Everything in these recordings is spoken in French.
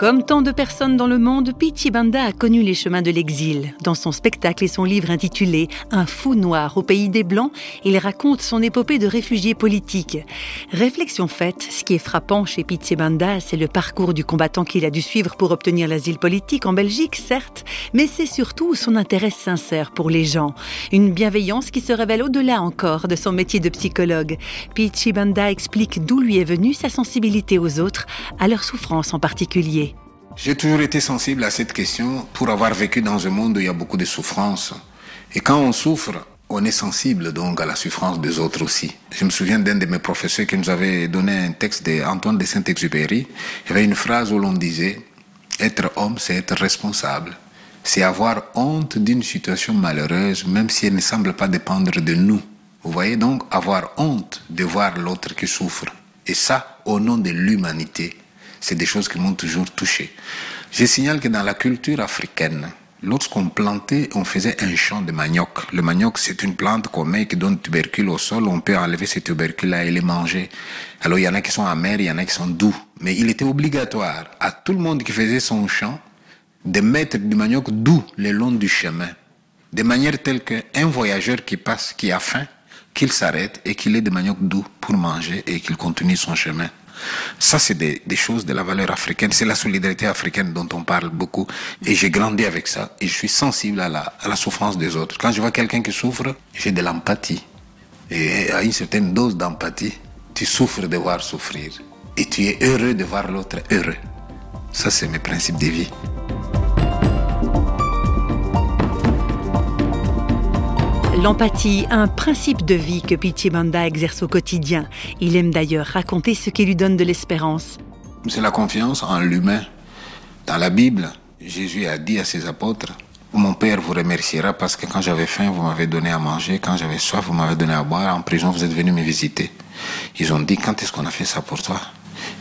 Comme tant de personnes dans le monde, Pichi Banda a connu les chemins de l'exil. Dans son spectacle et son livre intitulé Un fou noir au pays des Blancs, il raconte son épopée de réfugié politique. Réflexion faite, ce qui est frappant chez Pichi Banda, c'est le parcours du combattant qu'il a dû suivre pour obtenir l'asile politique en Belgique, certes, mais c'est surtout son intérêt sincère pour les gens. Une bienveillance qui se révèle au-delà encore de son métier de psychologue. Pichi Banda explique d'où lui est venue sa sensibilité aux autres, à leur souffrance en particulier. J'ai toujours été sensible à cette question pour avoir vécu dans un monde où il y a beaucoup de souffrance. Et quand on souffre, on est sensible donc à la souffrance des autres aussi. Je me souviens d'un de mes professeurs qui nous avait donné un texte d'Antoine de Saint-Exupéry. Il y avait une phrase où l'on disait Être homme, c'est être responsable. C'est avoir honte d'une situation malheureuse, même si elle ne semble pas dépendre de nous. Vous voyez donc avoir honte de voir l'autre qui souffre. Et ça, au nom de l'humanité c'est des choses qui m'ont toujours touché. Je signale que dans la culture africaine, lorsqu'on plantait, on faisait un champ de manioc. Le manioc, c'est une plante qu'on met qui donne tubercules au sol. On peut enlever ces tubercules-là et les manger. Alors, il y en a qui sont amers, il y en a qui sont doux. Mais il était obligatoire à tout le monde qui faisait son champ de mettre du manioc doux le long du chemin. De manière telle qu'un voyageur qui passe, qui a faim, qu'il s'arrête et qu'il ait des manioc doux pour manger et qu'il continue son chemin. Ça, c'est des, choses de la valeur africaine. C'est la solidarité africaine dont on parle beaucoup. Et j'ai grandi avec ça. Et je suis sensible à la, à la souffrance des autres. Quand je vois quelqu'un qui souffre, j'ai de l'empathie. Et à une certaine dose d'empathie, tu souffres de voir souffrir. Et tu es heureux de voir l'autre heureux. Ça, c'est mes principes de vie. L'empathie, un principe de vie que Pichibanda exerce au quotidien. Il aime d'ailleurs raconter ce qui lui donne de l'espérance. C'est la confiance en l'humain. Dans la Bible, Jésus a dit à ses apôtres, mon Père vous remerciera parce que quand j'avais faim, vous m'avez donné à manger, quand j'avais soif, vous m'avez donné à boire, en prison, vous êtes venu me visiter. Ils ont dit, quand est-ce qu'on a fait ça pour toi?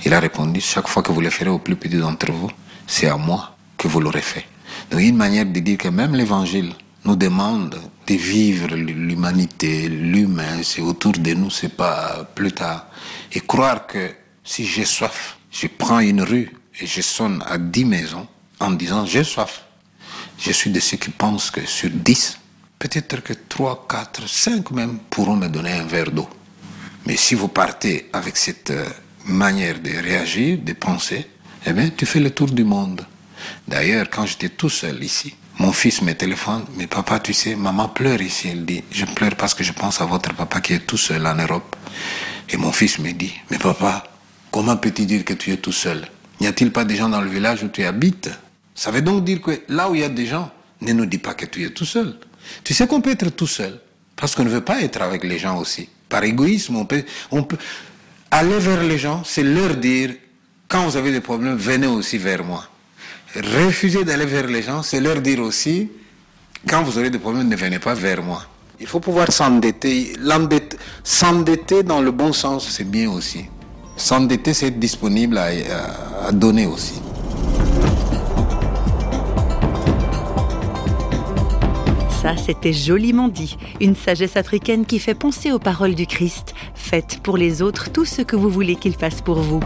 Il a répondu, chaque fois que vous le ferez au plus petit d'entre vous, c'est à moi que vous l'aurez fait. Donc une manière de dire que même l'évangile, nous demande de vivre l'humanité, l'humain, c'est autour de nous, c'est pas plus tard. Et croire que si j'ai soif, je prends une rue et je sonne à dix maisons en disant j'ai soif. Je suis de ceux qui pensent que sur dix, peut-être que trois, quatre, cinq même pourront me donner un verre d'eau. Mais si vous partez avec cette euh, manière de réagir, de penser, eh bien, tu fais le tour du monde. D'ailleurs, quand j'étais tout seul ici, mon fils me téléphone, mais papa, tu sais, maman pleure ici. Elle dit, je pleure parce que je pense à votre papa qui est tout seul en Europe. Et mon fils me dit, mais papa, comment peux-tu dire que tu es tout seul? N'y a-t-il pas des gens dans le village où tu habites? Ça veut donc dire que là où il y a des gens, ne nous dis pas que tu es tout seul. Tu sais qu'on peut être tout seul, parce qu'on ne veut pas être avec les gens aussi. Par égoïsme, on peut, on peut aller vers les gens, c'est leur dire, quand vous avez des problèmes, venez aussi vers moi refuser d'aller vers les gens, c'est leur dire aussi, quand vous aurez des problèmes, ne venez pas vers moi. Il faut pouvoir s'endetter. S'endetter dans le bon sens, c'est bien aussi. S'endetter, c'est être disponible à, donner aussi. Ça, c'était joliment dit. Une sagesse africaine qui fait penser aux paroles du Christ. Faites pour les autres tout ce que vous voulez qu'ils fassent pour vous.